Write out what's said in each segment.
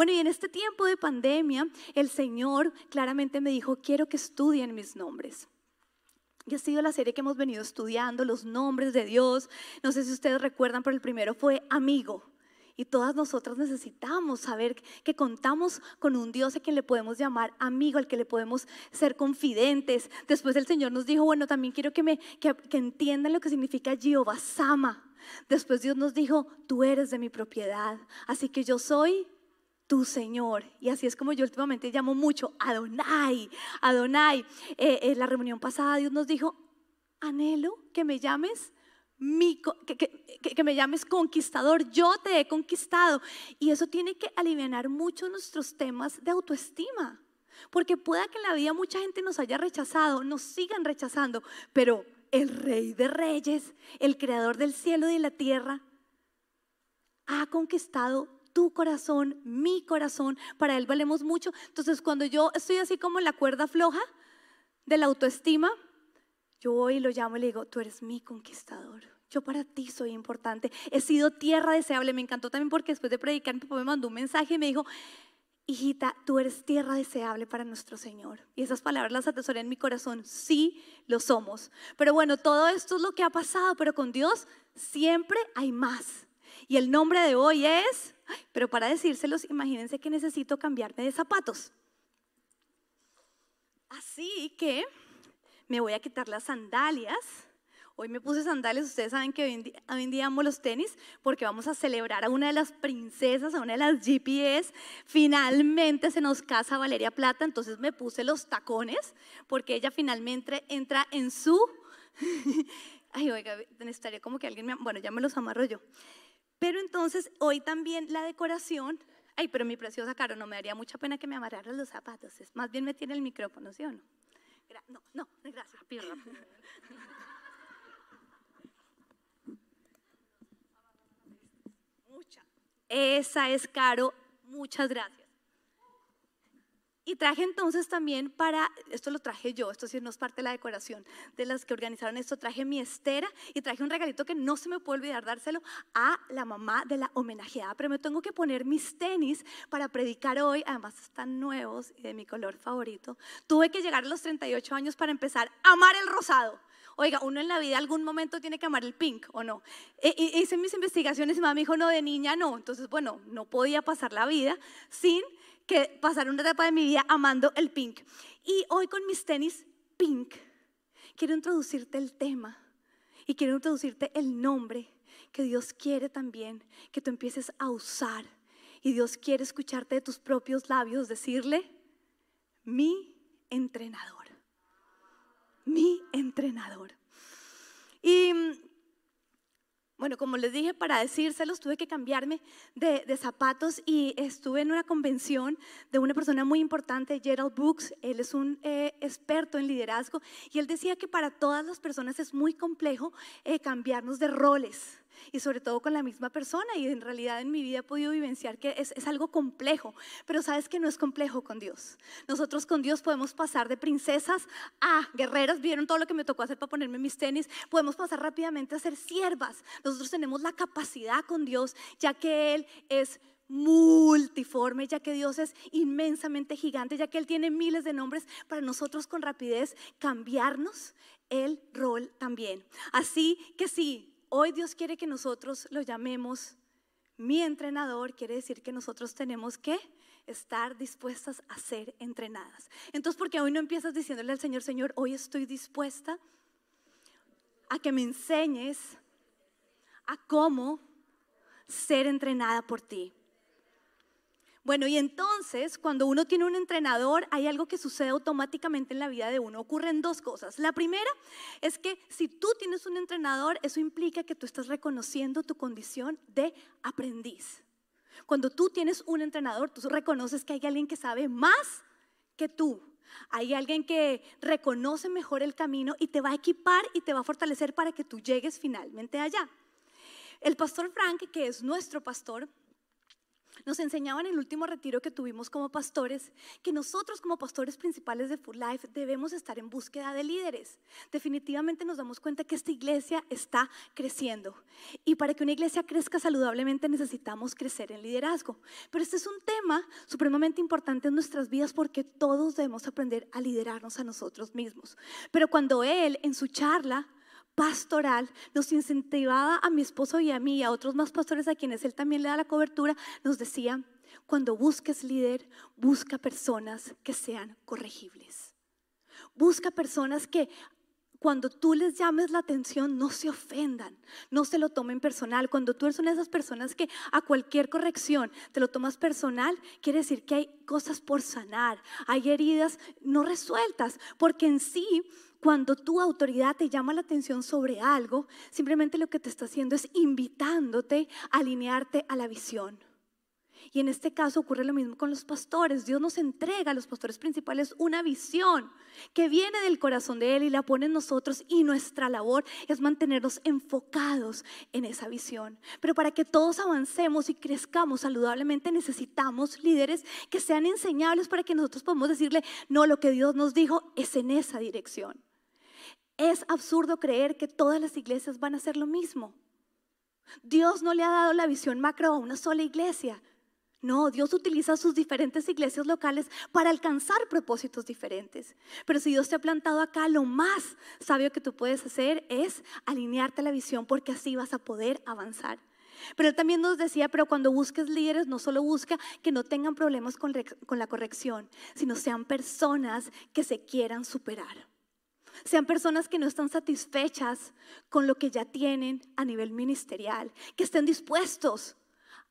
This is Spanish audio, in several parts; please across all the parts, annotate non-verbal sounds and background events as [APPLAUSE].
Bueno, y en este tiempo de pandemia, el Señor claramente me dijo, quiero que estudien mis nombres. Y ha sido la serie que hemos venido estudiando, los nombres de Dios. No sé si ustedes recuerdan, pero el primero fue amigo. Y todas nosotras necesitamos saber que contamos con un Dios a quien le podemos llamar amigo, al que le podemos ser confidentes. Después el Señor nos dijo, bueno, también quiero que, me, que, entiendan lo que significa Jehová Sama. Después Dios nos dijo, tú eres de mi propiedad, así que yo soy tu Señor. Y así es como yo últimamente llamo mucho Adonai, Adonai. Eh, en la reunión pasada Dios nos dijo, anhelo que me llames que, me llames conquistador, yo te he conquistado. Y eso tiene que aliviar mucho nuestros temas de autoestima. Porque pueda que en la vida mucha gente nos haya rechazado, nos sigan rechazando, pero el rey de reyes, el creador del cielo y de la tierra, ha conquistado tu corazón, mi corazón, para él valemos mucho. Entonces cuando yo estoy así como en la cuerda floja de la autoestima, yo voy y lo llamo y le digo, tú eres mi conquistador. Yo para ti soy importante. He sido tierra deseable. Me encantó también porque después de predicar mi papá me mandó un mensaje y me dijo, hijita, tú eres tierra deseable para nuestro Señor. Y esas palabras las atesoré en mi corazón. Sí, lo somos. Pero bueno, todo esto es lo que ha pasado, pero con Dios siempre hay más. Y el nombre de hoy es, pero para decírselos, imagínense que necesito cambiarme de zapatos. Así que me voy a quitar las sandalias. Hoy me puse sandalias, ustedes saben que hoy en, día, amo los tenis porque vamos a celebrar a una de las princesas, a una de las GPS. Finalmente se nos casa Valeria Plata, entonces me puse los tacones porque ella finalmente entra en su... [LAUGHS] Ay, oiga, necesitaría como que alguien me... Bueno, ya me los amarro yo. Pero entonces hoy también la decoración... Ay, pero mi preciosa Caro, no me daría mucha pena que me amarraran los zapatos. Más bien me tiene el micrófono, ¿sí o no? no, no, gracias. Mucha. Esa es caro. Muchas gracias. Y traje entonces también para, esto lo traje yo, esto sí no es parte de la decoración de las que organizaron esto, traje mi estera y traje un regalito que no se me puede olvidar dárselo a la mamá de la homenajeada, pero me tengo que poner mis tenis para predicar hoy, además están nuevos y de mi color favorito. Tuve que llegar a los 38 años para empezar a amar el rosado. Oiga, uno en la vida algún momento tiene que amar el pink, ¿o no? E, e, hice mis investigaciones y mamá me dijo, no, de niña no. Entonces, bueno, no podía pasar la vida sin que pasar una etapa de mi vida amando el pink. Y hoy con mis tenis pink, quiero introducirte el tema y quiero introducirte el nombre que Dios quiere también que tú empieces a usar. Y Dios quiere escucharte de tus propios labios decirle, mi entrenador, mi entrenador. Y bueno, como les dije, para decírselos tuve que cambiarme de, zapatos y estuve en una convención de una persona muy importante, Gerald Brooks. Él es un eh, experto en liderazgo y él decía que para todas las personas es muy complejo eh, cambiarnos de roles y sobre todo con la misma persona. Y en realidad en mi vida he podido vivenciar que es, es, algo complejo, pero sabes que no es complejo con Dios. Nosotros con Dios podemos pasar de princesas a guerreras. Vieron todo lo que me tocó hacer para ponerme mis tenis. Podemos pasar rápidamente a ser siervas. Nosotros tenemos la capacidad con Dios, ya que Él es multiforme, ya que Dios es inmensamente gigante, ya que Él tiene miles de nombres, para nosotros con rapidez cambiarnos el rol también. Así que sí, Hoy Dios quiere que nosotros lo llamemos mi entrenador, quiere decir que nosotros tenemos que estar dispuestas a ser entrenadas. Entonces, porque hoy no empiezas diciéndole al Señor, Señor, hoy estoy dispuesta a que me enseñes a cómo ser entrenada por ti. Bueno, y entonces cuando uno tiene un entrenador, hay algo que sucede automáticamente en la vida de uno. Ocurren dos cosas. La primera es que si tú tienes un entrenador, eso implica que tú estás reconociendo tu condición de aprendiz. Cuando tú tienes un entrenador, tú reconoces que hay alguien que sabe más que tú. Hay alguien que reconoce mejor el camino y te va a equipar y te va a fortalecer para que tú llegues finalmente allá. El pastor Frank, que es nuestro pastor, Nos enseñaban en el último retiro que tuvimos como pastores que nosotros como pastores principales de Full Life debemos estar en búsqueda de líderes. Definitivamente nos damos cuenta que esta iglesia está creciendo y para que una iglesia crezca saludablemente necesitamos crecer en liderazgo. Pero este es un tema supremamente importante en nuestras vidas porque todos debemos aprender a liderarnos a nosotros mismos. Pero cuando él en su charla pastoral nos incentivaba a mi esposo y a mí y a otros más pastores a quienes él también le da la cobertura, nos decía, cuando busques líder, busca personas que sean corregibles. Busca personas que cuando tú les llames la atención, no se ofendan, no se lo tomen personal. Cuando tú eres una de esas personas que a cualquier corrección te lo tomas personal, quiere decir que hay cosas por sanar, hay heridas no resueltas, porque en sí cuando tu autoridad te llama la atención sobre algo, simplemente lo que te está haciendo es invitándote a alinearte a la visión. Y en este caso ocurre lo mismo con los pastores. Dios nos entrega a los pastores principales una visión que viene del corazón de Él y la pone en nosotros y nuestra labor es mantenernos enfocados en esa visión. Pero para que todos avancemos y crezcamos saludablemente necesitamos líderes que sean enseñables para que nosotros podamos decirle, no, lo que Dios nos dijo es en esa dirección. Es absurdo creer que todas las iglesias van a hacer lo mismo. Dios no le ha dado la visión macro a una sola iglesia. No, Dios utiliza sus diferentes iglesias locales para alcanzar propósitos diferentes. Pero si Dios te ha plantado acá, lo más sabio que tú puedes hacer es alinearte a la visión porque así vas a poder avanzar. Pero él también nos decía, pero cuando busques líderes, no solo busca que no tengan problemas con, con la corrección, sino sean personas que se quieran superar. Sean personas que no están satisfechas con lo que ya tienen a nivel ministerial, que estén dispuestos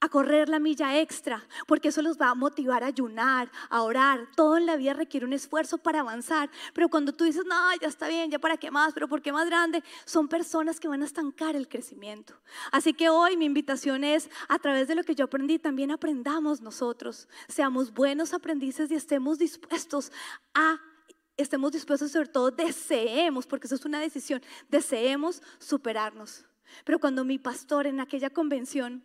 a correr la milla extra, porque eso los va a motivar a ayunar, a orar. Todo en la vida requiere un esfuerzo para avanzar, pero cuando tú dices, no, ya está bien, ya para qué más, pero ¿por qué más grande? Son personas que van a estancar el crecimiento. Así que hoy mi invitación es, a través de lo que yo aprendí, también aprendamos nosotros, seamos buenos aprendices y estemos dispuestos a estemos dispuestos, sobre todo deseemos, porque eso es una decisión, deseemos superarnos. Pero cuando mi pastor en aquella convención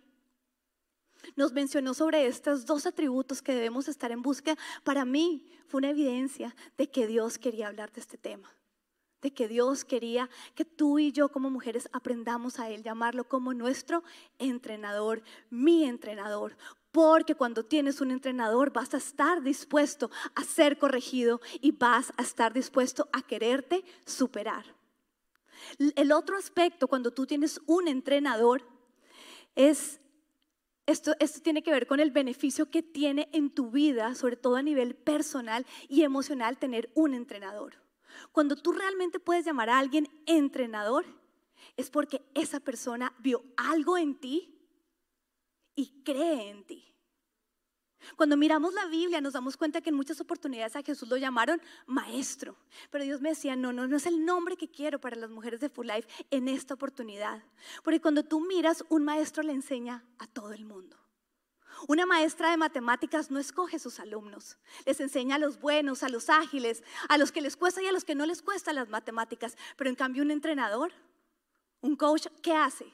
nos mencionó sobre estos dos atributos que debemos estar en busca, para mí fue una evidencia de que Dios quería hablar de este tema de que Dios quería que tú y yo como mujeres aprendamos a Él, llamarlo como nuestro entrenador, mi entrenador. Porque cuando tienes un entrenador vas a estar dispuesto a ser corregido y vas a estar dispuesto a quererte superar. El otro aspecto cuando tú tienes un entrenador es esto, esto, tiene que ver con el beneficio que tiene en tu vida, sobre todo a nivel personal y emocional, tener un entrenador. Cuando tú realmente puedes llamar a alguien entrenador, es porque esa persona vio algo en ti y cree en ti. Cuando miramos la Biblia nos damos cuenta que en muchas oportunidades a Jesús lo llamaron maestro, pero Dios me decía, no, no, no es el nombre que quiero para las mujeres de Full Life en esta oportunidad. Porque cuando tú miras, un maestro le enseña a todo el mundo. Una maestra de matemáticas no escoge sus alumnos, les enseña a los buenos, a los ágiles, a los que les cuesta y a los que no les cuesta las matemáticas. Pero en cambio un entrenador, un coach, ¿qué hace?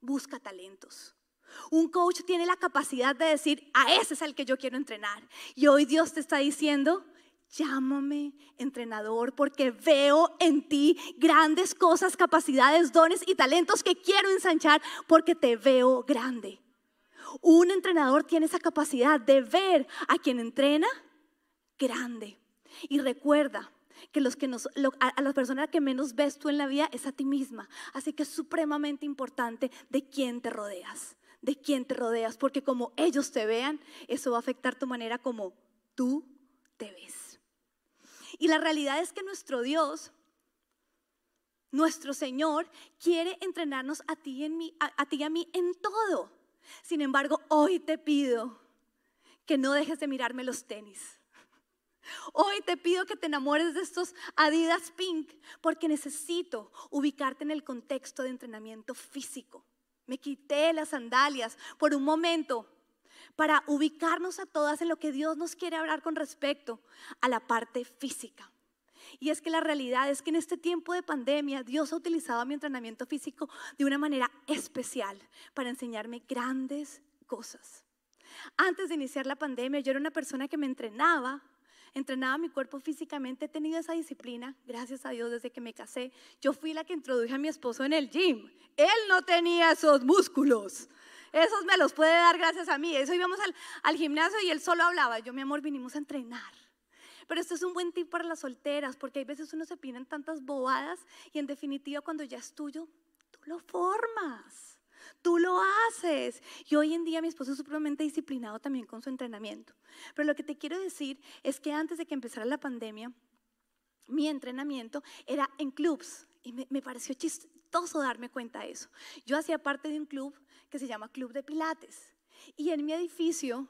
Busca talentos. Un coach tiene la capacidad de decir, a ese es el que yo quiero entrenar. Y hoy Dios te está diciendo, llámame entrenador porque veo en ti grandes cosas, capacidades, dones y talentos que quiero ensanchar porque te veo grande. Un entrenador tiene esa capacidad de ver a quien entrena grande. Y recuerda que, los que nos, a, la persona que menos ves tú en la vida es a ti misma. Así que es supremamente importante de quién te rodeas, de quién te rodeas, porque como ellos te vean, eso va a afectar tu manera como tú te ves. Y la realidad es que nuestro Dios nuestro Señor quiere entrenarnos a ti, y a mí en todo. Sin embargo, hoy te pido que no dejes de mirarme los tenis. Hoy te pido que te enamores de estos Adidas Pink porque necesito ubicarte en el contexto de entrenamiento físico. Me quité las sandalias por un momento para ubicarnos a todas en lo que Dios nos quiere hablar con respecto a la parte física. Y es que la realidad es que en este tiempo de pandemia Dios ha utilizado mi entrenamiento físico de una manera especial para enseñarme grandes cosas. Antes de iniciar la pandemia, yo era una persona que me entrenaba, entrenaba mi cuerpo físicamente, he tenido esa disciplina, gracias a Dios, desde que me casé. Yo fui la que introduje a mi esposo en el gym. Él no tenía esos músculos. Esos me los puede dar gracias a mí. Eso íbamos al, gimnasio y él solo hablaba. Yo, mi amor, vinimos a entrenar. Pero esto es un buen tip para las solteras, porque hay veces uno se pide tantas bobadas y en definitiva cuando ya es tuyo, tú lo formas. Tú lo haces. Y hoy en día mi esposo es supremamente disciplinado también con su entrenamiento. Pero lo que te quiero decir es que antes de que empezara la pandemia, mi entrenamiento era en clubs. Y me, me pareció chistoso darme cuenta de eso. Yo hacía parte de un club que se llama Club de Pilates. Y en mi edificio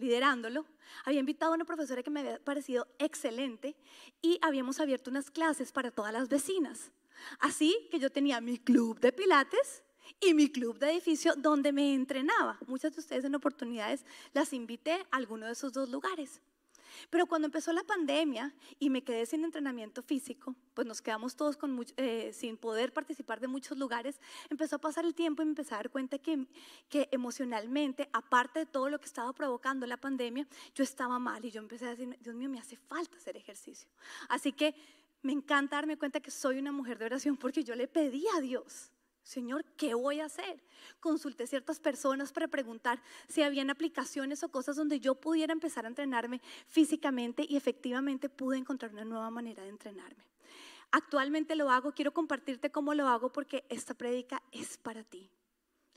liderándolo, había invitado a una profesora que me había parecido excelente y habíamos abierto unas clases para todas las vecinas. Así que yo tenía mi club de pilates y mi club de edificio donde me entrenaba. Muchas de ustedes en oportunidades las invité a alguno de esos dos lugares. Pero cuando empezó la pandemia y me quedé sin entrenamiento físico, pues nos quedamos todos eh, sin poder participar de muchos lugares, empezó a pasar el tiempo y me empecé a dar cuenta que, que emocionalmente, aparte de todo lo que estaba provocando la pandemia, yo estaba mal y yo empecé a decir, Dios mío, me hace falta hacer ejercicio. Así que me encanta darme cuenta que soy una mujer de oración porque yo le pedí a Dios Señor, ¿qué voy a hacer? Consulté ciertas personas para preguntar si habían aplicaciones o cosas donde yo pudiera empezar a entrenarme físicamente y efectivamente pude encontrar una nueva manera de entrenarme. Actualmente lo hago, quiero compartirte cómo lo hago porque esta prédica es para ti.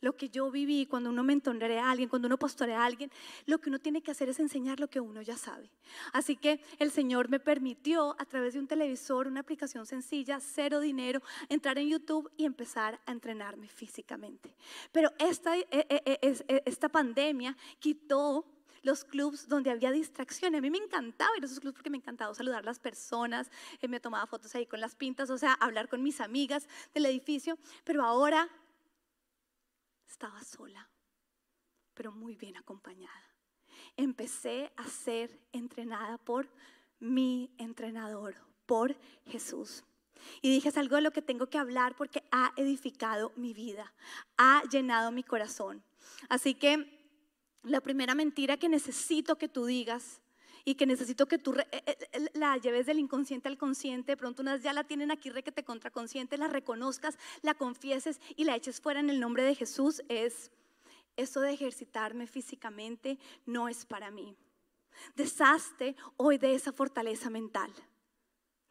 Lo que yo viví cuando uno mentorea a alguien, cuando uno pastorea a alguien, lo que uno tiene que hacer es enseñar lo que uno ya sabe. Así que el Señor me permitió a través de un televisor, una aplicación sencilla, cero dinero, entrar en YouTube y empezar a entrenarme físicamente. Pero esta, eh, eh, eh, esta pandemia quitó los clubs donde había distracción. A mí me encantaba ir a esos clubs porque me encantaba saludar a las personas, me tomaba fotos ahí con las pintas, o sea, hablar con mis amigas del edificio. Pero ahora estaba sola, pero muy bien acompañada. Empecé a ser entrenada por mi entrenador, por Jesús. Y dije, es algo de lo que tengo que hablar porque ha edificado mi vida, ha llenado mi corazón. Así que la primera mentira que necesito que tú digas y que necesito que tú eh, eh, la lleves del inconsciente al consciente, pronto unas ya la tienen aquí re que te contraconsciente, la reconozcas, la confieses y la eches fuera en el nombre de Jesús, es eso de ejercitarme físicamente no es para mí. Deshazte hoy de esa fortaleza mental.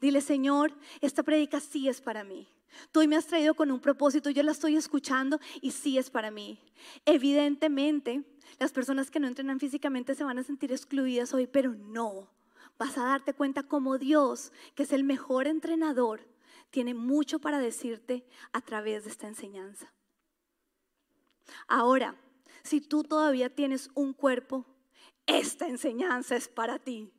Dile, Señor, esta predica sí es para mí. Tú me has traído con un propósito, yo la estoy escuchando y sí es para mí. Evidentemente, las personas que no entrenan físicamente se van a sentir excluidas hoy, pero no. Vas a darte cuenta como Dios, que es el mejor entrenador, tiene mucho para decirte a través de esta enseñanza. Ahora, si tú todavía tienes un cuerpo, esta enseñanza es para ti.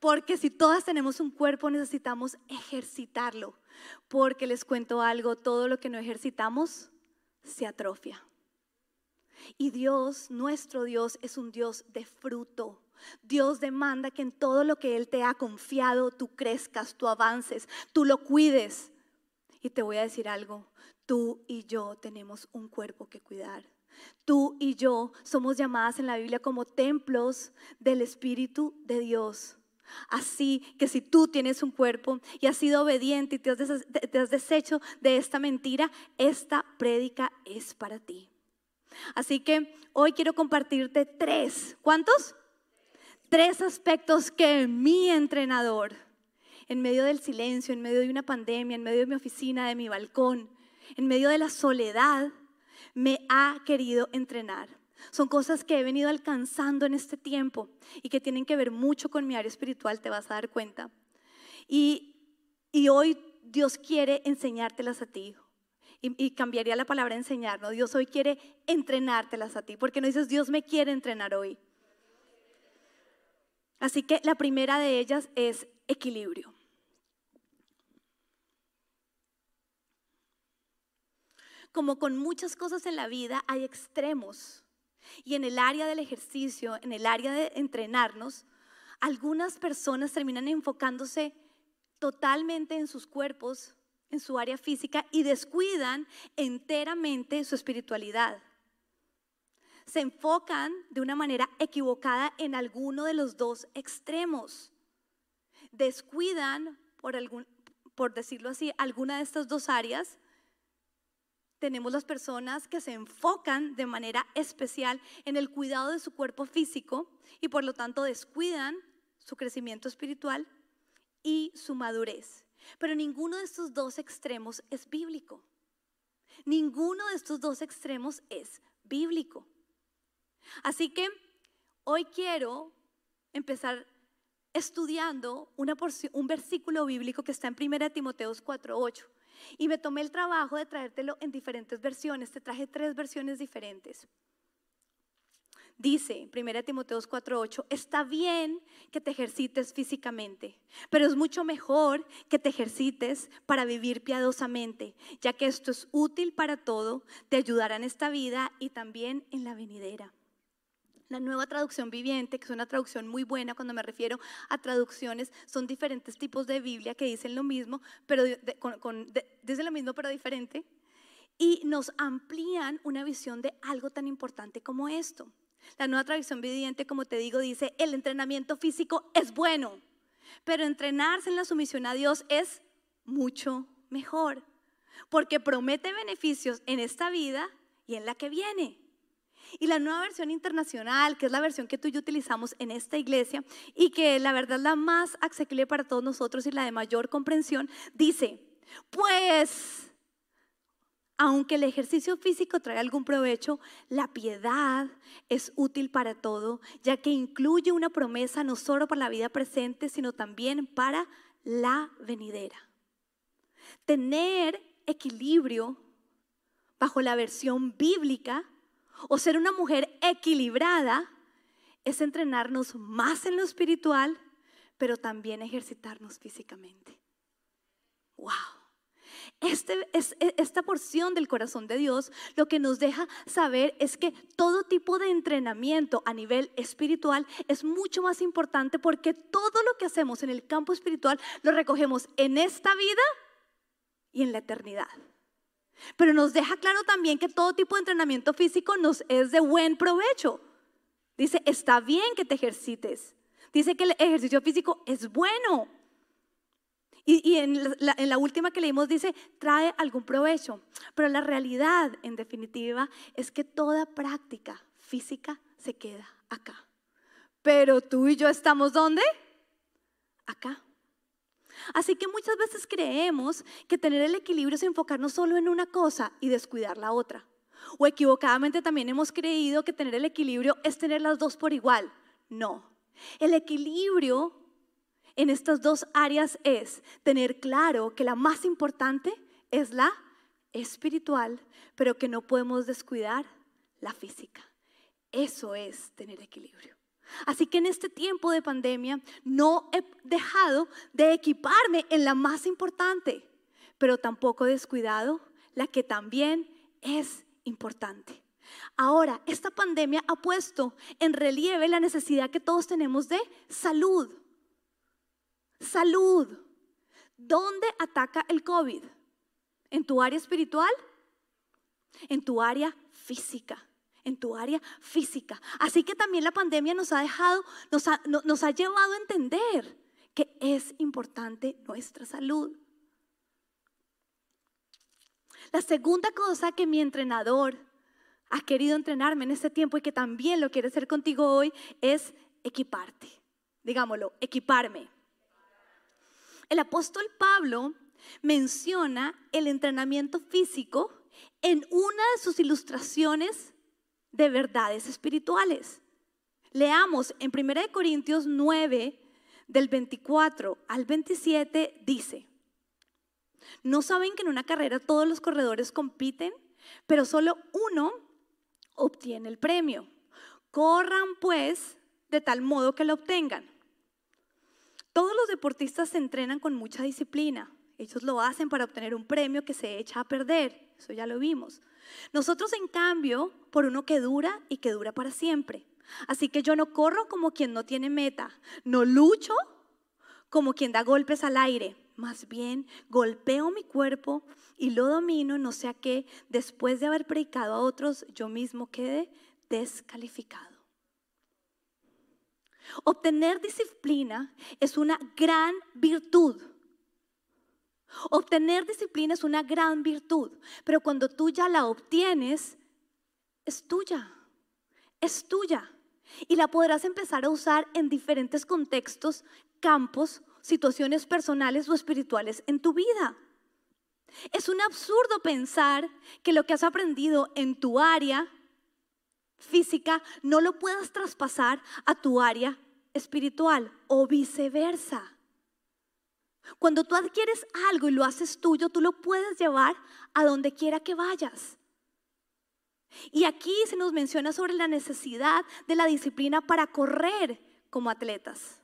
Porque si todas tenemos un cuerpo, necesitamos ejercitarlo. Porque les cuento algo, todo lo que no ejercitamos se atrofia. Y Dios, nuestro Dios, es un Dios de fruto. Dios demanda que en todo lo que Él te ha confiado, tú crezcas, tú avances, tú lo cuides. Y te voy a decir algo, tú y yo tenemos un cuerpo que cuidar. Tú y yo somos llamadas en la Biblia como templos del Espíritu de Dios. Así que si tú tienes un cuerpo y has sido obediente y te has, deshecho de esta mentira, esta prédica es para ti. Así que hoy quiero compartirte tres, ¿cuántos? Tres aspectos que mi entrenador, en medio del silencio, en medio de una pandemia, en medio de mi oficina, de mi balcón, en medio de la soledad, me ha querido entrenar. Son cosas que he venido alcanzando en este tiempo y que tienen que ver mucho con mi área espiritual, te vas a dar cuenta. Y, y hoy Dios quiere enseñártelas a ti. Y, cambiaría la palabra enseñar, ¿no? Dios hoy quiere entrenártelas a ti, porque no dices Dios me quiere entrenar hoy. Así que la primera de ellas es equilibrio. Como con muchas cosas en la vida hay extremos. Y en el área del ejercicio, en el área de entrenarnos, algunas personas terminan enfocándose totalmente en sus cuerpos, en su área física y descuidan enteramente su espiritualidad. se enfocan de una manera equivocada en alguno de los dos extremos. Descuidan, por, decirlo así, alguna de estas dos áreas. Tenemos las personas que se enfocan de manera especial en el cuidado de su cuerpo físico y por lo tanto descuidan su crecimiento espiritual y su madurez. Pero ninguno de estos dos extremos es bíblico. Ninguno de estos dos extremos es bíblico. Así que hoy quiero empezar estudiando un versículo bíblico que está en 1 Timoteos 4:8. Y me tomé el trabajo de traértelo en diferentes versiones. Te traje tres versiones diferentes. Dice 1 Timoteos 4:8, está bien que te ejercites físicamente, pero es mucho mejor que te ejercites para vivir piadosamente, ya que esto es útil para todo, te ayudará en esta vida y también en la venidera. La nueva traducción viviente, que es una traducción muy buena cuando me refiero a traducciones, son diferentes tipos de Biblia que dicen lo mismo, pero dicen lo mismo pero diferente, y nos amplían una visión de algo tan importante como esto. La nueva tradición viviente, como te digo, dice, el entrenamiento físico es bueno, pero entrenarse en la sumisión a Dios es mucho mejor, porque promete beneficios en esta vida y en la que viene. Y la nueva versión internacional, que es la versión que tú y yo utilizamos en esta iglesia y que la verdad es la más accesible para todos nosotros y la de mayor comprensión, dice, pues aunque el ejercicio físico trae algún provecho, la piedad es útil para todo, ya que incluye una promesa no solo para la vida presente, sino también para la venidera. Tener equilibrio bajo la versión bíblica o ser una mujer equilibrada es entrenarnos más en lo espiritual, pero también ejercitarnos físicamente. ¡Wow! Este, es, e, esta porción del corazón de Dios lo que nos deja saber es que todo tipo de entrenamiento a nivel espiritual es mucho más importante porque todo lo que hacemos en el campo espiritual lo recogemos en esta vida y en la eternidad. Pero nos deja claro también que todo tipo de entrenamiento físico nos es de buen provecho. Dice, está bien que te ejercites. Dice que el ejercicio físico es bueno. Y, en, la, última que leímos dice, trae algún provecho. Pero la realidad, en definitiva, es que toda práctica física se queda acá. Pero tú y yo estamos ¿dónde? Acá. Así que muchas veces creemos que tener el equilibrio es enfocarnos solo en una cosa y descuidar la otra. O equivocadamente también hemos creído que tener el equilibrio es tener las dos por igual. No. El equilibrio en estas dos áreas es tener claro que la más importante es la espiritual, pero que no podemos descuidar la física. Eso es tener equilibrio. Así que en este tiempo de pandemia no he dejado de equiparme en la más importante, pero tampoco he descuidado la que también es importante. Ahora, esta pandemia ha puesto en relieve la necesidad que todos tenemos de salud. Salud. ¿Dónde ataca el COVID? ¿En tu área espiritual? En tu área física. En tu área física. Así que también la pandemia nos ha dejado, nos ha, llevado a entender que es importante nuestra salud. La segunda cosa que mi entrenador ha querido entrenarme en este tiempo y que también lo quiere hacer contigo hoy es equiparte. Digámoslo, equiparme. El apóstol Pablo menciona el entrenamiento físico en una de sus ilustraciones de verdades espirituales. Leamos en 1 Corintios 9, del 24 al 27, dice, ¿no saben que en una carrera todos los corredores compiten, pero solo uno obtiene el premio? Corran pues de tal modo que lo obtengan. Todos los deportistas se entrenan con mucha disciplina. Ellos lo hacen para obtener un premio que se echa a perder. Eso ya lo vimos. Nosotros, en cambio, por uno que dura y que dura para siempre. Así que yo no corro como quien no tiene meta. No lucho como quien da golpes al aire. Más bien, golpeo mi cuerpo y lo domino, no sea que después de haber predicado a otros, yo mismo quede descalificado. Obtener disciplina es una gran virtud. Obtener disciplina es una gran virtud, pero cuando tú ya la obtienes, es tuya, es tuya. Y la podrás empezar a usar en diferentes contextos, campos, situaciones personales o espirituales en tu vida. Es un absurdo pensar que lo que has aprendido en tu área física no lo puedas traspasar a tu área espiritual o viceversa. Cuando tú adquieres algo y lo haces tuyo, tú lo puedes llevar a donde quiera que vayas. Y aquí se nos menciona sobre la necesidad de la disciplina para correr como atletas.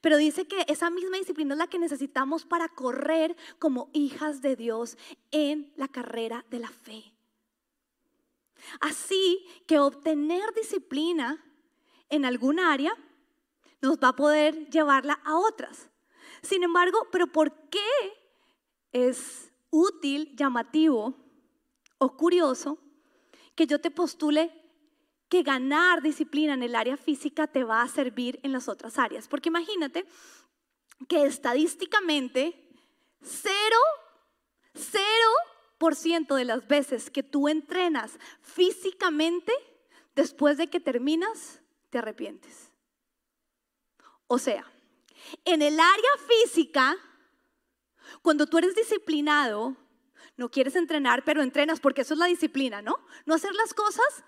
Pero dice que esa misma disciplina es la que necesitamos para correr como hijas de Dios en la carrera de la fe. Así que obtener disciplina en algún área nos va a poder llevarla a otras. Sin embargo, pero ¿por qué es útil, llamativo o curioso que yo te postule que ganar disciplina en el área física te va a servir en las otras áreas? Porque imagínate que estadísticamente cero, cero por ciento de las veces que tú entrenas físicamente, después de que terminas, te arrepientes. O sea, en el área física, cuando tú eres disciplinado, no quieres entrenar, pero entrenas porque eso es la disciplina, ¿no? No hacer las cosas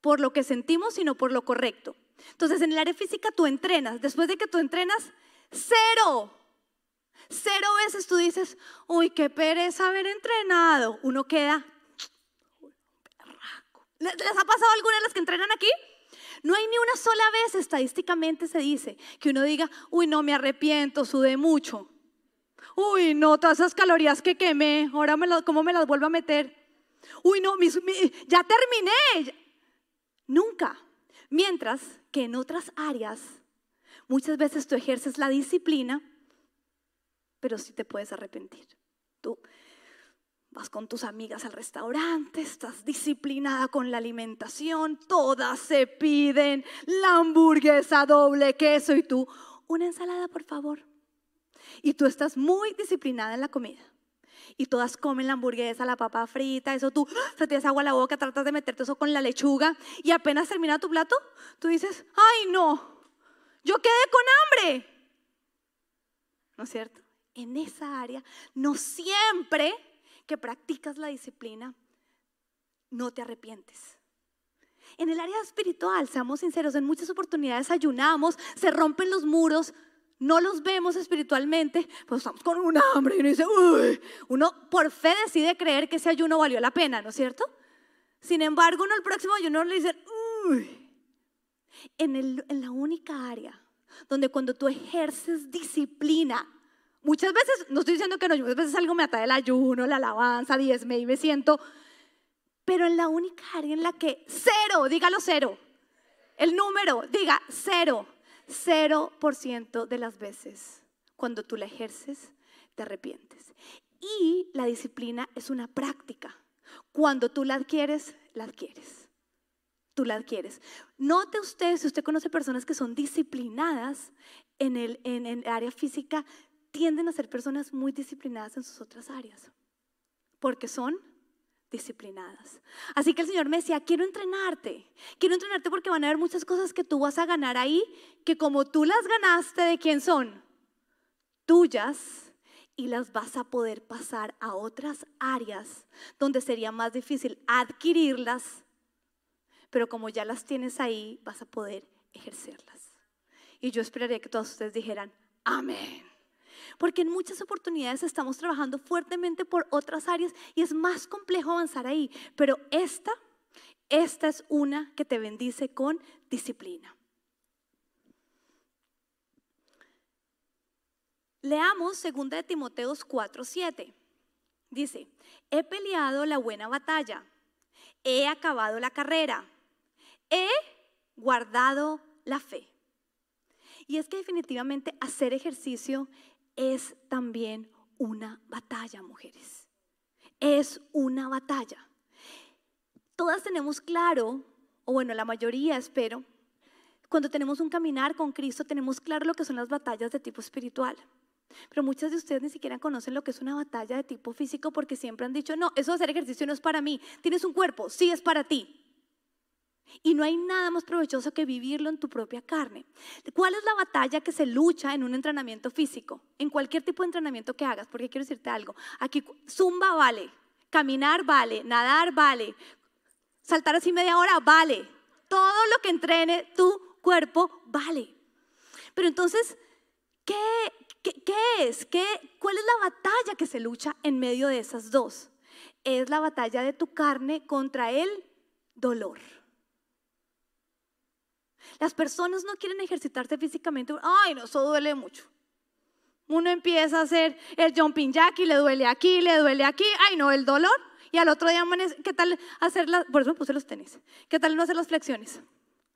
por lo que sentimos, sino por lo correcto. Entonces, en el área física tú entrenas. Después de que tú entrenas, cero. Cero veces tú dices, uy, qué pereza haber entrenado. Uno queda, ¿Les ha pasado alguna de las que entrenan aquí? No hay ni una sola vez estadísticamente se dice que uno diga, uy, no me arrepiento, sudé mucho. Uy, no, todas esas calorías que quemé, ahora me ¿cómo me las vuelvo a meter? Uy, no, ya terminé. Nunca. Mientras que en otras áreas, muchas veces tú ejerces la disciplina, pero sí te puedes arrepentir. Tú Vas con tus amigas al restaurante, estás disciplinada con la alimentación, todas se piden la hamburguesa doble queso y tú, una ensalada por favor. Y tú estás muy disciplinada en la comida. Y todas comen la hamburguesa, la papa frita, eso tú te tienes agua a la boca, tratas de meterte eso con la lechuga y apenas termina tu plato, tú dices, ay no, yo quedé con hambre. ¿No es cierto? En esa área no siempre que practicas la disciplina, no te arrepientes. En el área espiritual, seamos sinceros, en muchas oportunidades ayunamos, se rompen los muros, no los vemos espiritualmente, pues estamos con un hambre y uno dice, uy, uno por fe decide creer que ese ayuno valió la pena, ¿no es cierto? Sin embargo, uno el próximo ayuno le dice, uy, en, en la única área donde cuando tú ejerces disciplina, Muchas veces, no estoy diciendo que no, muchas veces algo me ata el ayuno, la alabanza, diezme y me siento, pero en la única área en la que cero, dígalo cero, el número, diga cero, cero por ciento de las veces cuando tú la ejerces, te arrepientes. Y la disciplina es una práctica. Cuando tú la adquieres, la adquieres. Tú la adquieres. Note usted, si usted conoce personas que son disciplinadas en el, en área física, tienden a ser personas muy disciplinadas en sus otras áreas, porque son disciplinadas. Así que el Señor me decía, quiero entrenarte, quiero entrenarte porque van a haber muchas cosas que tú vas a ganar ahí, que como tú las ganaste, ¿de quién son? Tuyas y las vas a poder pasar a otras áreas donde sería más difícil adquirirlas, pero como ya las tienes ahí, vas a poder ejercerlas. Y yo esperaría que todos ustedes dijeran, amén. Porque en muchas oportunidades estamos trabajando fuertemente por otras áreas y es más complejo avanzar ahí. Pero esta, esta es una que te bendice con disciplina. Leamos 2 de Timoteos 4:7. Dice, he peleado la buena batalla, he acabado la carrera, he guardado la fe. Y es que definitivamente hacer ejercicio es también una batalla, mujeres. Es una batalla. Todas tenemos claro o bueno, la mayoría espero, cuando tenemos un caminar con Cristo tenemos claro lo que son las batallas de tipo espiritual. Pero muchas de ustedes ni siquiera conocen lo que es una batalla de tipo físico porque siempre han dicho, no, eso de hacer ejercicio no es para mí. Tienes un cuerpo, sí es para ti. Y no hay nada más provechoso que vivirlo en tu propia carne. ¿Cuál es la batalla que se lucha en un entrenamiento físico? En cualquier tipo de entrenamiento que hagas, porque quiero decirte algo. Aquí zumba vale, caminar vale, nadar vale, saltar así media hora vale. Todo lo que entrene tu cuerpo vale. Pero entonces, ¿qué, qué, es? ¿Qué, ¿Cuál es la batalla que se lucha en medio de esas dos? Es la batalla de tu carne contra el dolor. Las personas no quieren ejercitarse físicamente. Ay, no, eso duele mucho. Uno empieza a hacer el jumping jack y le duele aquí, le duele aquí. Ay, no, el dolor. Y al otro día, ¿qué tal hacer las, por eso me los tenis. ¿Qué tal no hacer las flexiones?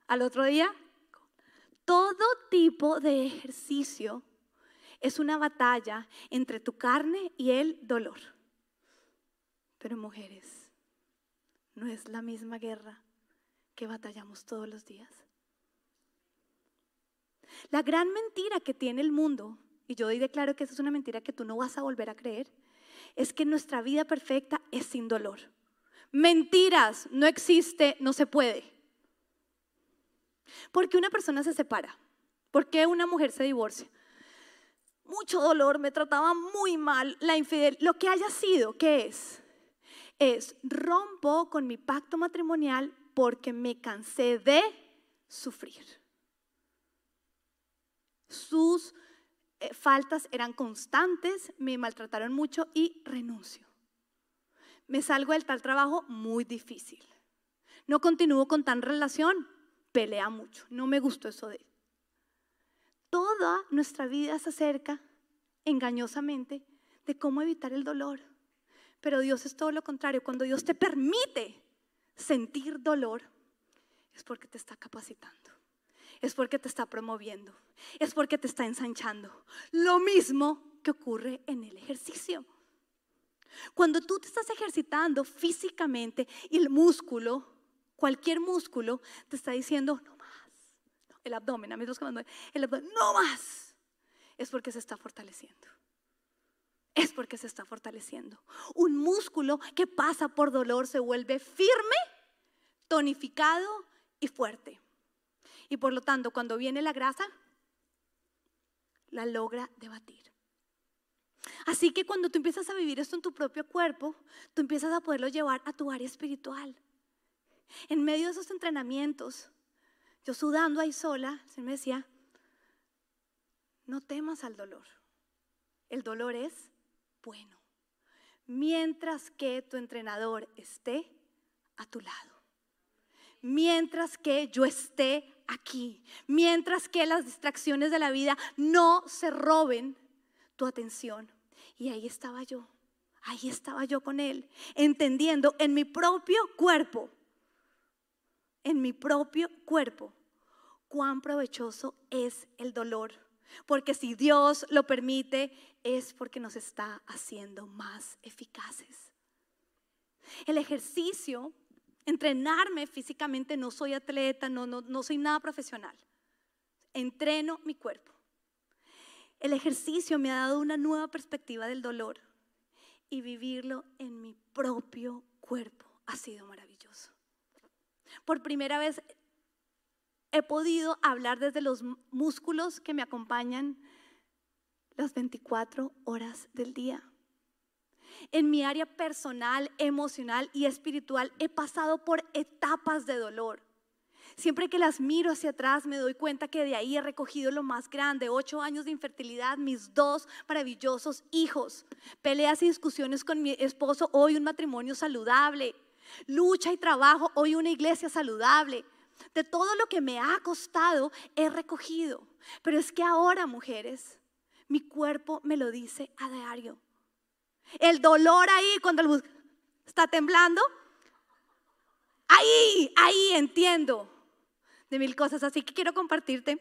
Al otro día, todo tipo de ejercicio es una batalla entre tu carne y el dolor. Pero mujeres, no es la misma guerra que batallamos todos los días. La gran mentira que tiene el mundo, y yo hoy declaro que esa es una mentira que tú no vas a volver a creer, es que nuestra vida perfecta es sin dolor. Mentiras, no existe, no se puede. ¿Por qué una persona se separa? ¿Por qué una mujer se divorcia? Mucho dolor, me trataba muy mal, la infidelidad, lo que haya sido, ¿qué es? Es rompo con mi pacto matrimonial porque me cansé de sufrir sus eh, faltas eran constantes, me maltrataron mucho y renuncio. Me salgo del tal trabajo muy difícil. No continúo con tan relación, pelea mucho. No me gustó eso de Toda nuestra vida se acerca engañosamente de cómo evitar el dolor. Pero Dios es todo lo contrario. Cuando Dios te permite sentir dolor, es porque te está capacitando es porque te está promoviendo, es porque te está ensanchando. Lo mismo que ocurre en el ejercicio. Cuando tú te estás ejercitando físicamente el músculo, cualquier músculo, te está diciendo, no más. El abdomen, a mí el abdomen, no más. Es porque se está fortaleciendo. Es porque se está fortaleciendo. Un músculo que pasa por dolor se vuelve firme, tonificado y fuerte. Y por lo tanto, cuando viene la grasa, la logra debatir. Así que cuando tú empiezas a vivir esto en tu propio cuerpo, tú empiezas a poderlo llevar a tu área espiritual. En medio de esos entrenamientos, yo sudando ahí sola, se me decía, no temas al dolor. El dolor es bueno. Mientras que tu entrenador esté a tu lado. Mientras que yo esté aquí, mientras que las distracciones de la vida no se roben tu atención. Y ahí estaba yo, ahí estaba yo con él, entendiendo en mi propio cuerpo, en mi propio cuerpo, cuán provechoso es el dolor. Porque si Dios lo permite, es porque nos está haciendo más eficaces. El ejercicio entrenarme físicamente, no soy atleta, no, no, no soy nada profesional. Entreno mi cuerpo. El ejercicio me ha dado una nueva perspectiva del dolor y vivirlo en mi propio cuerpo ha sido maravilloso. Por primera vez he podido hablar desde los músculos que me acompañan las 24 horas del día en mi área personal, emocional y espiritual he pasado por etapas de dolor. Siempre que las miro hacia atrás me doy cuenta que de ahí he recogido lo más grande, ocho años de infertilidad, mis dos maravillosos hijos, peleas y discusiones con mi esposo, hoy un matrimonio saludable, lucha y trabajo, hoy una iglesia saludable. De todo lo que me ha costado he recogido. Pero es que ahora, mujeres, mi cuerpo me lo dice a diario. El dolor ahí cuando el está temblando. Ahí, ahí entiendo de mil cosas. Así que quiero compartirte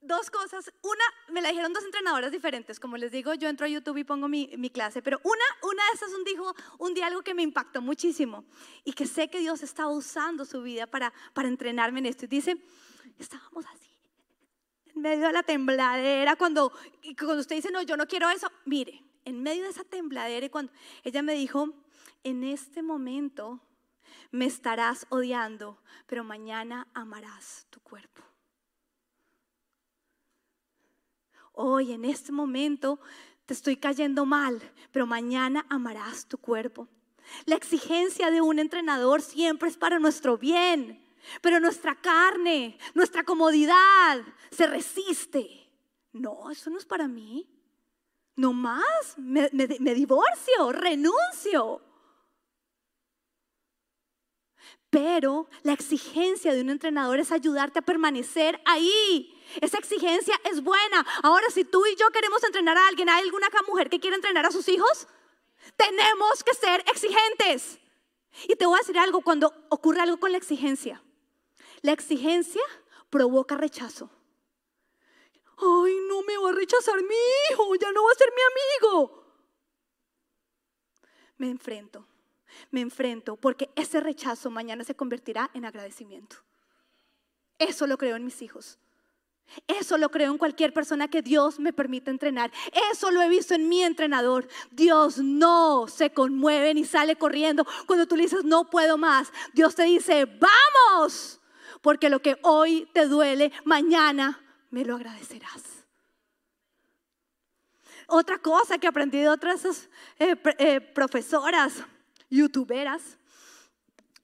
dos cosas. Una, me la dijeron dos entrenadoras diferentes. Como les digo, yo entro a YouTube y pongo mi, mi, clase. Pero una, una de esas un, dijo un día algo que me impactó muchísimo y que sé que Dios estaba usando su vida para, para entrenarme en esto. Y dice, estábamos así, en medio de la tembladera, cuando, cuando usted dice, no, yo no quiero eso. Mire, en medio de esa tembladera y cuando ella me dijo, en este momento me estarás odiando, pero mañana amarás tu cuerpo. Hoy, en este momento, te estoy cayendo mal, pero mañana amarás tu cuerpo. La exigencia de un entrenador siempre es para nuestro bien, pero nuestra carne, nuestra comodidad se resiste. No, eso no es para mí. No más, me, divorcio, renuncio. Pero la exigencia de un entrenador es ayudarte a permanecer ahí. Esa exigencia es buena. Ahora, si tú y yo queremos entrenar a alguien, ¿hay alguna mujer que quiere entrenar a sus hijos? Tenemos que ser exigentes. Y te voy a decir algo, cuando ocurre algo con la exigencia, la exigencia provoca rechazo. Ay, no me va a rechazar mi hijo, ya no va a ser mi amigo. Me enfrento me enfrento, porque ese rechazo mañana se convertirá en agradecimiento. Eso lo creo en mis hijos. Eso lo creo en cualquier persona que Dios me permita entrenar. Eso lo he visto en mi entrenador. Dios no se conmueve ni sale corriendo cuando tú le dices no puedo más. Dios te dice vamos, porque lo que hoy te duele, mañana me lo agradecerás. Otra cosa que aprendí de otras eh, eh, profesoras youtuberas,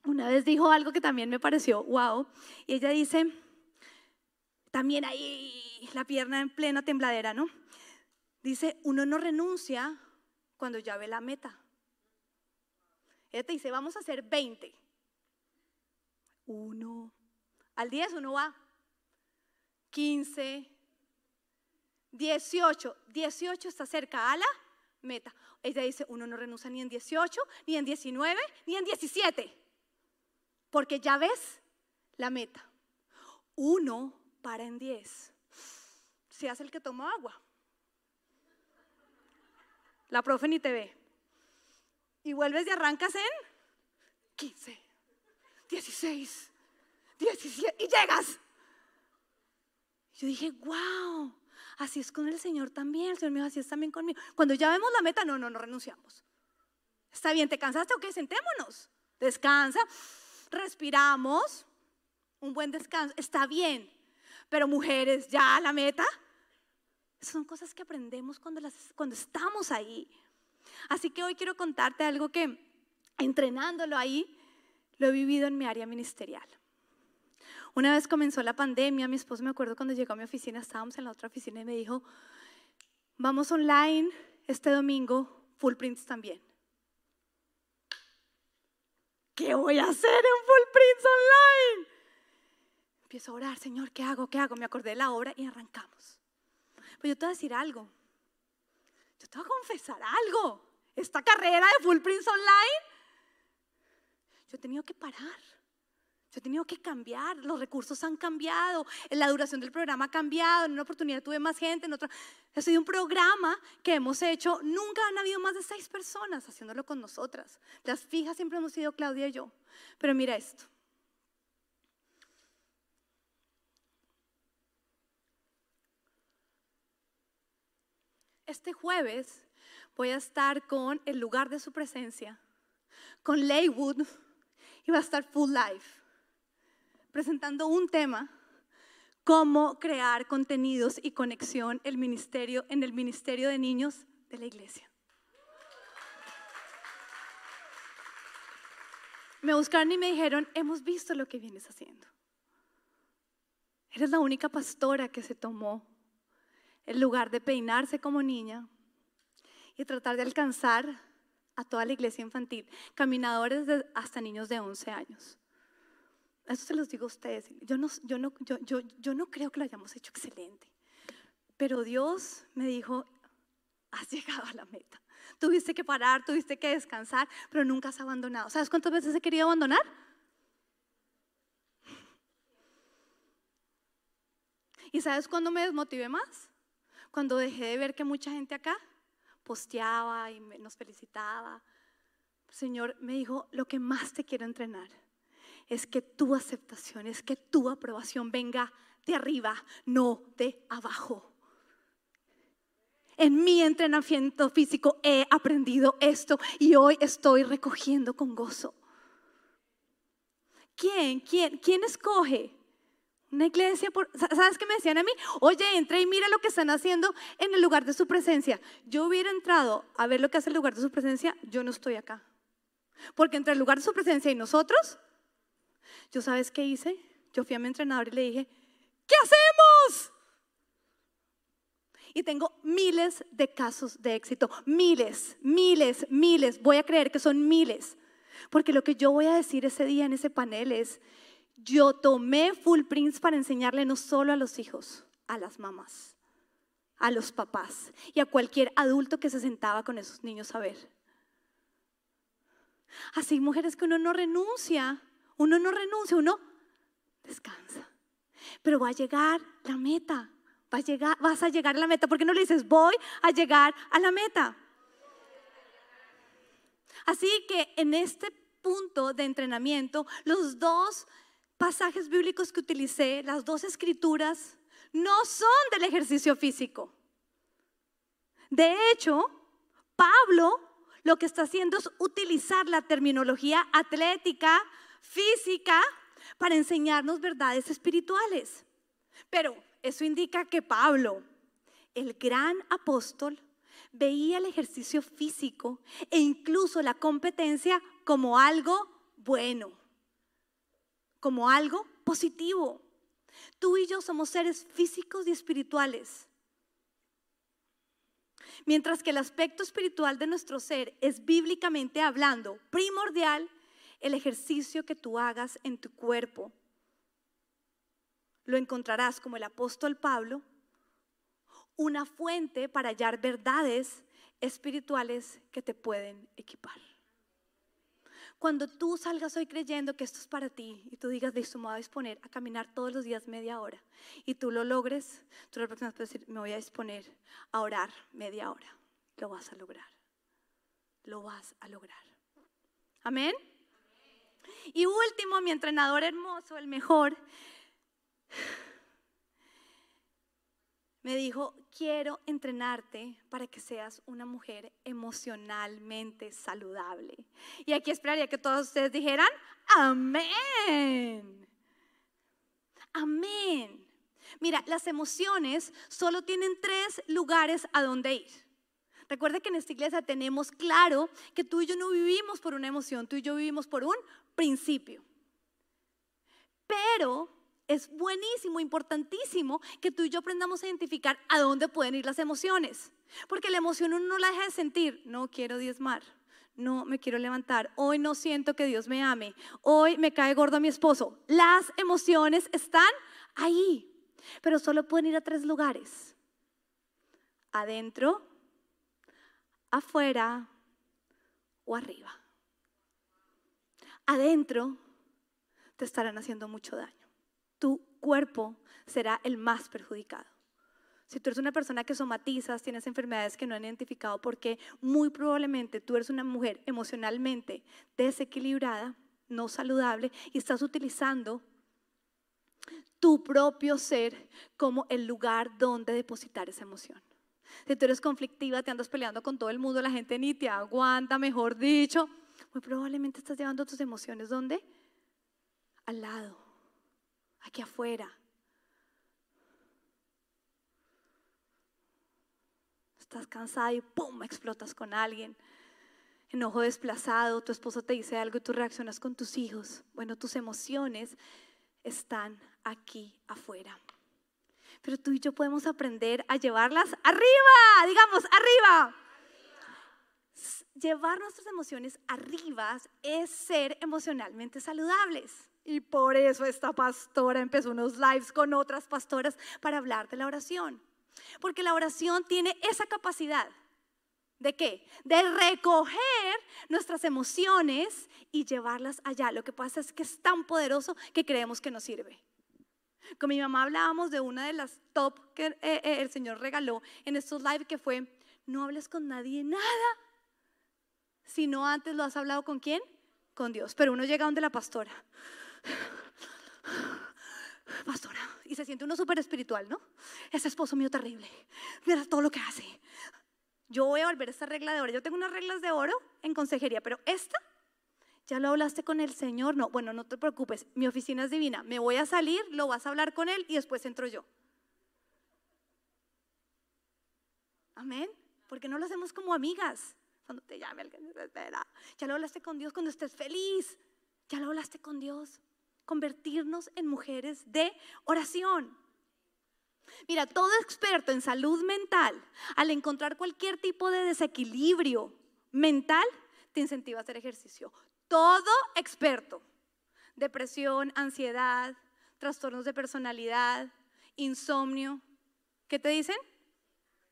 una vez dijo algo que también me pareció wow. Y ella dice, también ahí la pierna en plena tembladera, ¿no? Dice, uno no renuncia cuando ya ve la meta. Ella te dice, vamos a hacer 20. Uno. Al 10 uno va. 15. 18. 18 está cerca a la meta. Ella dice, uno no renuncia ni en 18, ni en 19, ni en 17, porque ya ves la meta. Uno para en 10. Se hace el que toma agua. La profe ni te ve. Y vuelves y arrancas en 15, 16, 17 y llegas. Yo dije, wow, Así es con el Señor también. El Señor mío, así es también conmigo. Cuando ya vemos la meta, no, no, no renunciamos. Está bien, ¿te cansaste o qué? Sentémonos. Descansa, respiramos. Un buen descanso. Está bien. Pero mujeres, ya la meta. Son cosas que aprendemos cuando, las, cuando estamos ahí. Así que hoy quiero contarte algo que entrenándolo ahí, lo he vivido en mi área ministerial. Una vez comenzó la pandemia, mi esposo me acuerdo cuando llegó a mi oficina, estábamos en la otra oficina y me dijo, vamos online este domingo, full prints también. ¿Qué voy a hacer en full prints online? Empiezo a orar, Señor, ¿qué hago? ¿Qué hago? Me acordé de la obra y arrancamos. Pues yo te voy a decir algo. Yo te voy a confesar algo. Esta carrera de full prints online, yo he tenido que parar yo he tenido que cambiar, los recursos han cambiado, la duración del programa ha cambiado, en una oportunidad tuve más gente, en otra... Ha sido un programa que hemos hecho, nunca han habido más de seis personas haciéndolo con nosotras. Las fijas siempre hemos sido Claudia y yo. Pero mira esto. Este jueves voy a estar con el lugar de su presencia, con Leywood, y va a estar Full Life presentando un tema, cómo crear contenidos y conexión el ministerio, en el ministerio de niños de la iglesia. Me buscaron y me dijeron, hemos visto lo que vienes haciendo. Eres la única pastora que se tomó el lugar de peinarse como niña y tratar de alcanzar a toda la iglesia infantil, caminadores hasta niños de 11 años. Eso se los digo a ustedes. Yo no, yo, no, yo, yo, yo no creo que lo hayamos hecho excelente. Pero Dios me dijo, has llegado a la meta. Tuviste que parar, tuviste que descansar, pero nunca has abandonado. ¿Sabes cuántas veces he querido abandonar? ¿Y sabes cuándo me desmotivé más? Cuando dejé de ver que mucha gente acá posteaba y nos felicitaba. Señor me dijo, lo que más te quiero entrenar es que tu aceptación, es que tu aprobación venga de arriba, no de abajo. En mi entrenamiento físico he aprendido esto y hoy estoy recogiendo con gozo. ¿Quién? ¿Quién? ¿Quién escoge? Una iglesia, por, ¿sabes qué me decían a mí? Oye, entra y mira lo que están haciendo en el lugar de su presencia. Yo hubiera entrado a ver lo que hace el lugar de su presencia, yo no estoy acá. Porque entre el lugar de su presencia y nosotros, ¿yo sabes qué hice? Yo fui a mi entrenador y le dije, ¿qué hacemos? Y tengo miles de casos de éxito, miles, miles, miles, voy a creer que son miles. Porque lo que yo voy a decir ese día en ese panel es, yo tomé Full Prince para enseñarle no solo a los hijos, a las mamás, a los papás y a cualquier adulto que se sentaba con esos niños a ver. Así mujeres que uno no renuncia, uno no renuncia, uno descansa. Pero va a llegar la meta, va a llegar, vas a llegar a la meta. ¿Por qué no le dices, voy a llegar a la meta? Así que en este punto de entrenamiento, los dos pasajes bíblicos que utilicé, las dos escrituras, no son del ejercicio físico. De hecho, Pablo lo que está haciendo es utilizar la terminología atlética, física, para enseñarnos verdades espirituales. Pero eso indica que Pablo, el gran apóstol, veía el ejercicio físico e incluso la competencia como algo bueno como algo positivo. Tú y yo somos seres físicos y espirituales. Mientras que el aspecto espiritual de nuestro ser es bíblicamente hablando primordial, el ejercicio que tú hagas en tu cuerpo lo encontrarás como el apóstol Pablo, una fuente para hallar verdades espirituales que te pueden equipar. Cuando tú salgas hoy creyendo que esto es para ti y tú digas, listo, me voy a disponer a caminar todos los días media hora y tú lo logres, tú la próxima puedes decir, me voy a disponer a orar media hora. Lo vas a lograr. Lo vas a lograr. Amén. Y último, mi entrenador hermoso, el mejor, me dijo, quiero entrenarte para que seas una mujer emocionalmente saludable. Y aquí esperaría que todos ustedes dijeran, amén. Amén. Mira, las emociones solo tienen tres lugares a donde ir. Recuerda que en esta iglesia tenemos claro que tú y yo no vivimos por una emoción, tú y yo vivimos por un principio. Pero es buenísimo, importantísimo que tú y yo aprendamos a identificar a dónde pueden ir las emociones. Porque la emoción uno no la deja de sentir. No quiero diezmar. No me quiero levantar. Hoy no siento que Dios me ame. Hoy me cae gordo a mi esposo. Las emociones están ahí. Pero solo pueden ir a tres lugares. Adentro, afuera o arriba. Adentro te estarán haciendo mucho daño tu cuerpo será el más perjudicado. Si tú eres una persona que somatizas, tienes enfermedades que no han identificado porque muy probablemente tú eres una mujer emocionalmente desequilibrada, no saludable y estás utilizando tu propio ser como el lugar donde depositar esa emoción. Si tú eres conflictiva, te andas peleando con todo el mundo, la gente ni te aguanta, mejor dicho, muy probablemente estás llevando tus emociones ¿dónde? Al lado aquí afuera. Estás cansada y ¡pum! explotas con alguien. Enojo desplazado, tu esposo te dice algo y tú reaccionas con tus hijos. Bueno, tus emociones están aquí afuera. Pero tú y yo podemos aprender a llevarlas arriba, digamos, arriba. Llevar nuestras emociones arriba es ser emocionalmente saludables. Y por eso esta pastora empezó unos lives con otras pastoras para hablar de la oración. Porque la oración tiene esa capacidad. ¿De qué? De recoger nuestras emociones y llevarlas allá. Lo que pasa es que es tan poderoso que creemos que nos sirve. Con mi mamá hablábamos de una de las top que eh, eh, el Señor regaló en estos live que fue, no hables con nadie nada, si no antes lo has hablado con quién, con Dios. Pero uno llega donde la pastora, pastora, y se siente uno súper espiritual, ¿no? Ese esposo mío terrible, mira todo lo que hace. Yo voy a volver a esta regla de oro. Yo tengo unas reglas de oro en consejería, pero esta ¿Ya lo hablaste con el Señor? No, bueno, no te preocupes, mi oficina es divina. Me voy a salir, lo vas a hablar con Él y después entro yo. Amén. Porque no lo hacemos como amigas. Cuando te llame alguien, espera. Ya lo hablaste con Dios cuando estés feliz. Ya lo hablaste con Dios. Convertirnos en mujeres de oración. Mira, todo experto en salud mental, al encontrar cualquier tipo de desequilibrio mental, te incentiva a hacer ejercicio. Todo experto. Depresión, ansiedad, trastornos de personalidad, insomnio. ¿Qué te dicen?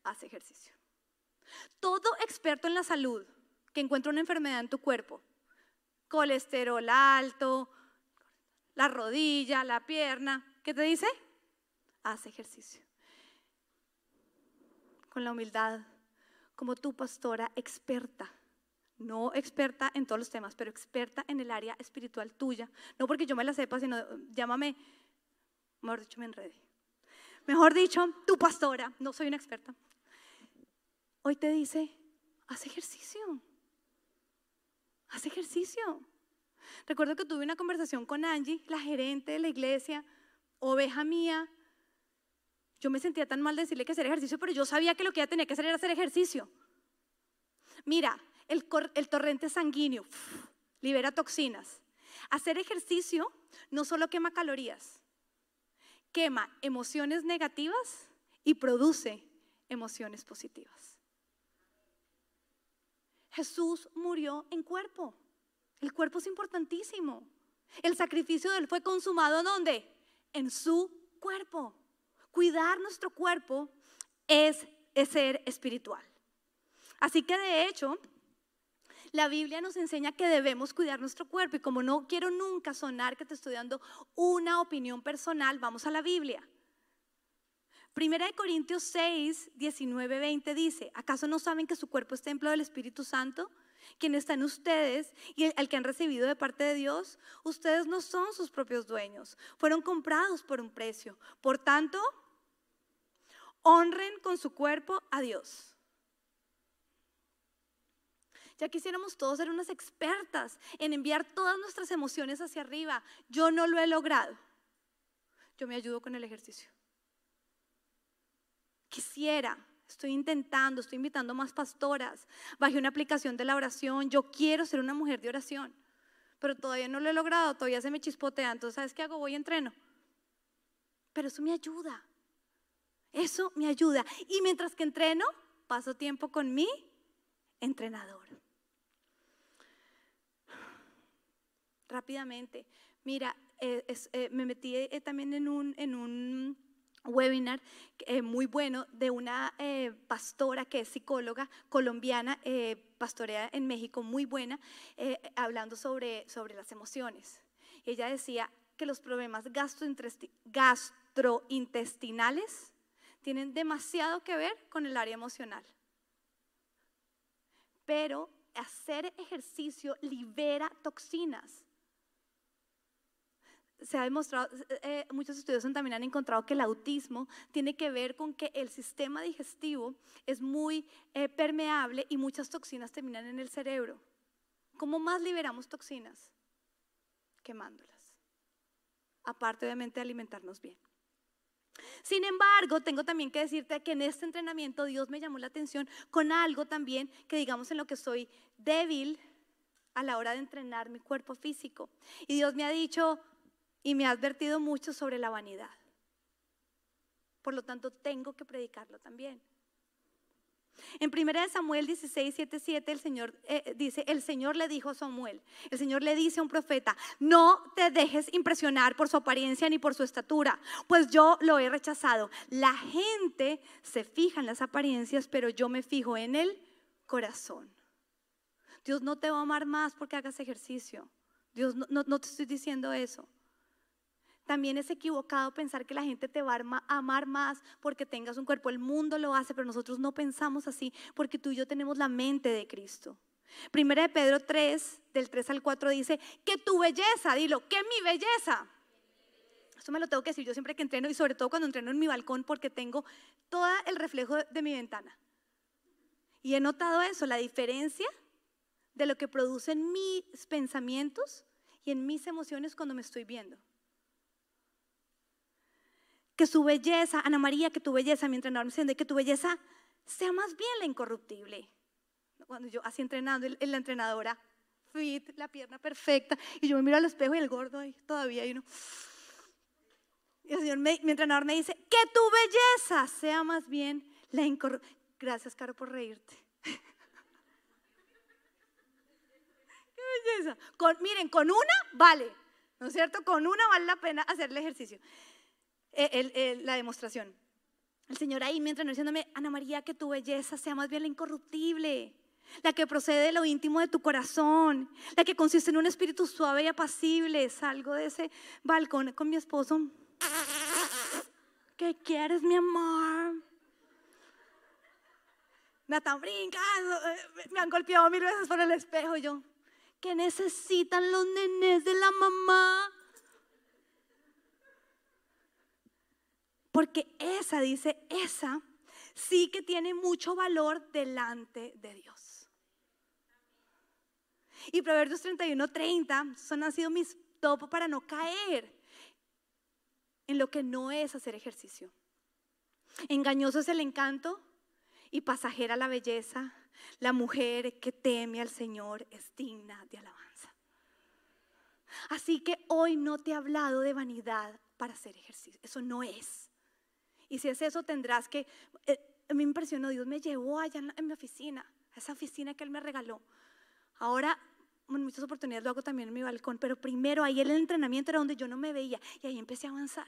Haz ejercicio. Todo experto en la salud que encuentra una enfermedad en tu cuerpo, colesterol alto, la rodilla, la pierna, ¿qué te dice? Haz ejercicio. Con la humildad, como tu pastora experta no experta en todos los temas, pero experta en el área espiritual tuya. No porque yo me la sepa, sino llámame, mejor dicho, me enredé. Mejor dicho, tu pastora, no soy una experta. Hoy te dice, haz ejercicio. Haz ejercicio. Recuerdo que tuve una conversación con Angie, la gerente de la iglesia, oveja mía. Yo me sentía tan mal decirle que hacer ejercicio, pero yo sabía que lo que ella tenía que hacer era hacer ejercicio. Mira, el, torrente sanguíneo, libera toxinas. Hacer ejercicio no solo quema calorías, quema emociones negativas y produce emociones positivas. Jesús murió en cuerpo. El cuerpo es importantísimo. El sacrificio de él fue consumado ¿dónde? En su cuerpo. Cuidar nuestro cuerpo es ser espiritual. Así que de hecho, la Biblia nos enseña que debemos cuidar nuestro cuerpo y como no quiero nunca sonar que te estoy dando una opinión personal, vamos a la Biblia. Primera de Corintios 6, 19, 20 dice, ¿acaso no saben que su cuerpo es templo del Espíritu Santo? Quien está en ustedes y el, que han recibido de parte de Dios, ustedes no son sus propios dueños, fueron comprados por un precio. Por tanto, honren con su cuerpo a Dios. Ya quisiéramos todos ser unas expertas en enviar todas nuestras emociones hacia arriba. Yo no lo he logrado. Yo me ayudo con el ejercicio. Quisiera, estoy intentando, estoy invitando más pastoras. Bajé una aplicación de la oración. Yo quiero ser una mujer de oración, pero todavía no lo he logrado. Todavía se me chispotea. Entonces, ¿sabes qué hago? Voy y entreno. Pero eso me ayuda. Eso me ayuda. Y mientras que entreno, paso tiempo con mi entrenador. Rápidamente. Mira, eh, eh, me metí eh, también en un, en un webinar muy bueno de una pastora que es psicóloga colombiana, pastorea en México, muy buena, hablando sobre, sobre las emociones. Ella decía que los problemas gastrointestinales tienen demasiado que ver con el área emocional. Pero hacer ejercicio libera toxinas se ha demostrado, eh, eh, muchos estudios también han encontrado que el autismo tiene que ver con que el sistema digestivo es muy eh, permeable y muchas toxinas terminan en el cerebro. ¿Cómo más liberamos toxinas? Quemándolas. Aparte obviamente de alimentarnos bien. Sin embargo, tengo también que decirte que en este entrenamiento Dios me llamó la atención con algo también que digamos en lo que soy débil a la hora de entrenar mi cuerpo físico. Y Dios me ha dicho, y me ha advertido mucho sobre la vanidad. Por lo tanto, tengo que predicarlo también. En 1 Samuel 16, 7, 7, el Señor eh, dice, el Señor le dijo a Samuel, el Señor le dice a un profeta, no te dejes impresionar por su apariencia ni por su estatura, pues yo lo he rechazado. La gente se fija en las apariencias, pero yo me fijo en el corazón. Dios no te va a amar más porque hagas ejercicio. Dios no te estoy diciendo eso También es equivocado pensar que la gente te va a amar más porque tengas un cuerpo. El mundo lo hace, pero nosotros no pensamos así porque tú y yo tenemos la mente de Cristo. Primera de Pedro 3, del 3 al 4 dice, que tu belleza, dilo, que mi belleza. Esto me lo tengo que decir yo siempre que entreno y sobre todo cuando entreno en mi balcón porque tengo todo el reflejo de mi ventana. Y he notado eso, la diferencia de lo que producen mis pensamientos y en mis emociones cuando me estoy viendo que su belleza, Ana María, que tu belleza, mi entrenador me dice, que tu belleza sea más bien la incorruptible. Cuando yo así entrenando, en la entrenadora, fit, la pierna perfecta, y yo me miro al espejo y el gordo ahí todavía, y uno... Y el señor, mi entrenador me dice, que tu belleza sea más bien la incorruptible. Gracias, Caro, por reírte. [LAUGHS] Qué belleza. Con, miren, con una vale, ¿no es cierto? Con una vale la pena hacer el ejercicio. Eh, la demostración. El Señor ahí mientras diciéndome, Ana María, que tu belleza sea más bien la incorruptible, la que procede de lo íntimo de tu corazón, la que consiste en un espíritu suave y apacible. Salgo de ese balcón con mi esposo. ¿Qué quieres, mi amor? Natán brinca, eh, me han golpeado mil veces por el espejo. yo, ¿qué necesitan los nenes de la mamá? Porque esa, dice, esa sí que tiene mucho valor delante de Dios. Y Proverbios 31, 30 son, han sido mis topos para no caer en lo que no es hacer ejercicio. Engañoso es el encanto y pasajera la belleza. La mujer que teme al Señor es digna de alabanza. Así que hoy no te he hablado de vanidad para hacer ejercicio. Eso no es. Y si es eso, tendrás que... Eh, me impresionó, Dios me llevó allá en, mi oficina, a esa oficina que Él me regaló. Ahora, en muchas oportunidades lo hago también en mi balcón, pero primero ahí el entrenamiento era donde yo no me veía y ahí empecé a avanzar.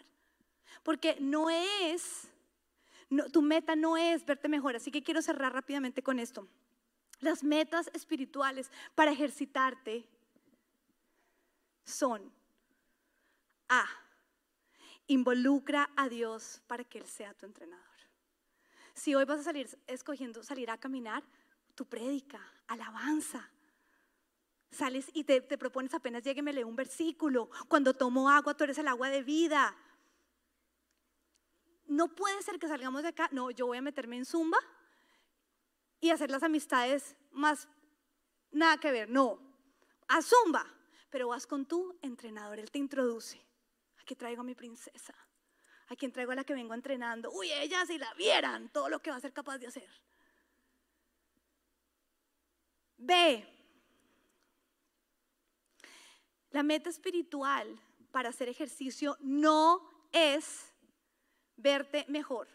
Porque no es, tu meta no es verte mejor, así que quiero cerrar rápidamente con esto. Las metas espirituales para ejercitarte son A Involucra a Dios para que Él sea tu entrenador. Si hoy vas a salir escogiendo salir a caminar, tu prédica, alabanza. Sales y te, propones apenas llegue, me lee un versículo. Cuando tomo agua, tú eres el agua de vida. No puede ser que salgamos de acá. No, yo voy a meterme en zumba y hacer las amistades más nada que ver. No, a zumba. Pero vas con tu entrenador, él te introduce aquí traigo a mi princesa, a quien traigo a la que vengo entrenando. Uy, ella si la vieran, todo lo que va a ser capaz de hacer. B. La meta espiritual para hacer ejercicio no es verte mejor.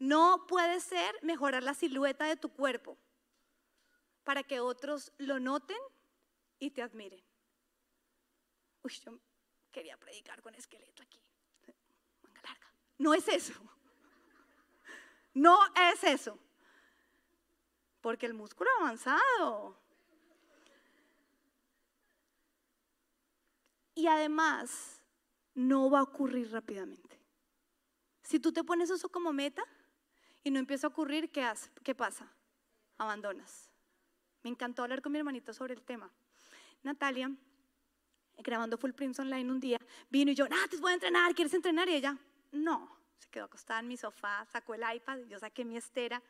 No puede ser mejorar la silueta de tu cuerpo para que otros lo noten y te admiren. Uy, yo quería predicar con esqueleto aquí. Manga larga. No es eso. No es eso. Porque el músculo ha avanzado. Y además, no va a ocurrir rápidamente. Si tú te pones eso como meta y no empieza a ocurrir, ¿qué, hace? ¿qué pasa? Abandonas. Me encantó hablar con mi hermanito sobre el tema. Natalia grabando Full Prince Online un día, vino y yo, ah, te voy a entrenar, ¿quieres entrenar? Y ella, no, se quedó acostada en mi sofá, sacó el iPad, yo saqué mi estera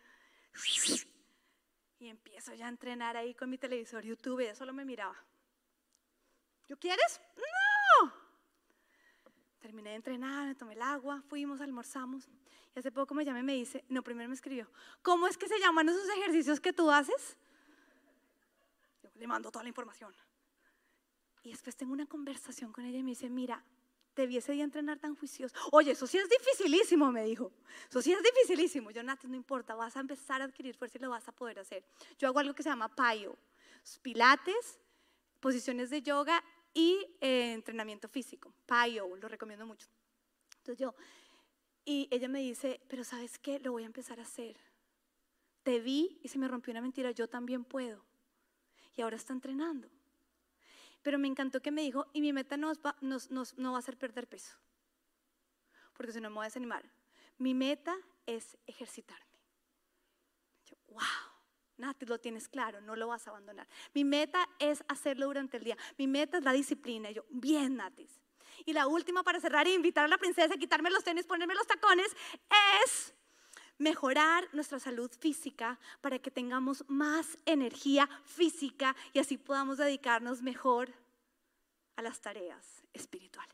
y empiezo ya a entrenar ahí con mi televisor YouTube, ella solo me miraba. ¿Yo quieres? No. Terminé de entrenar, me tomé el agua, fuimos, almorzamos. Y hace poco me llamé y me dice, no, primero me escribió, ¿cómo es que se llaman esos ejercicios que tú haces? Le mando toda la información. Y después tengo una conversación con ella y me dice, mira, te vi ese día entrenar tan juicioso. Oye, eso sí es dificilísimo, me dijo. Eso sí es dificilísimo. Yo, Nati, no importa, vas a empezar a adquirir fuerza y lo vas a poder hacer. Yo hago algo que se llama PAYO, pilates, posiciones de yoga y eh, entrenamiento físico. PAYO, lo recomiendo mucho. Entonces yo, y ella me dice, pero ¿sabes qué? Lo voy a empezar a hacer. Te vi y se me rompió una mentira, yo también puedo. Y ahora está entrenando. Pero me encantó que me dijo, y mi meta no va, a ser perder peso, porque si no me voy a desanimar. Mi meta es ejercitarme. Yo, wow. Nati, lo tienes claro, no lo vas a abandonar. Mi meta es hacerlo durante el día. Mi meta es la disciplina. yo, bien, Natis. Y la última para cerrar e invitar a la princesa a quitarme los tenis, ponerme los tacones, es mejorar nuestra salud física para que tengamos más energía física y así podamos dedicarnos mejor a las tareas espirituales.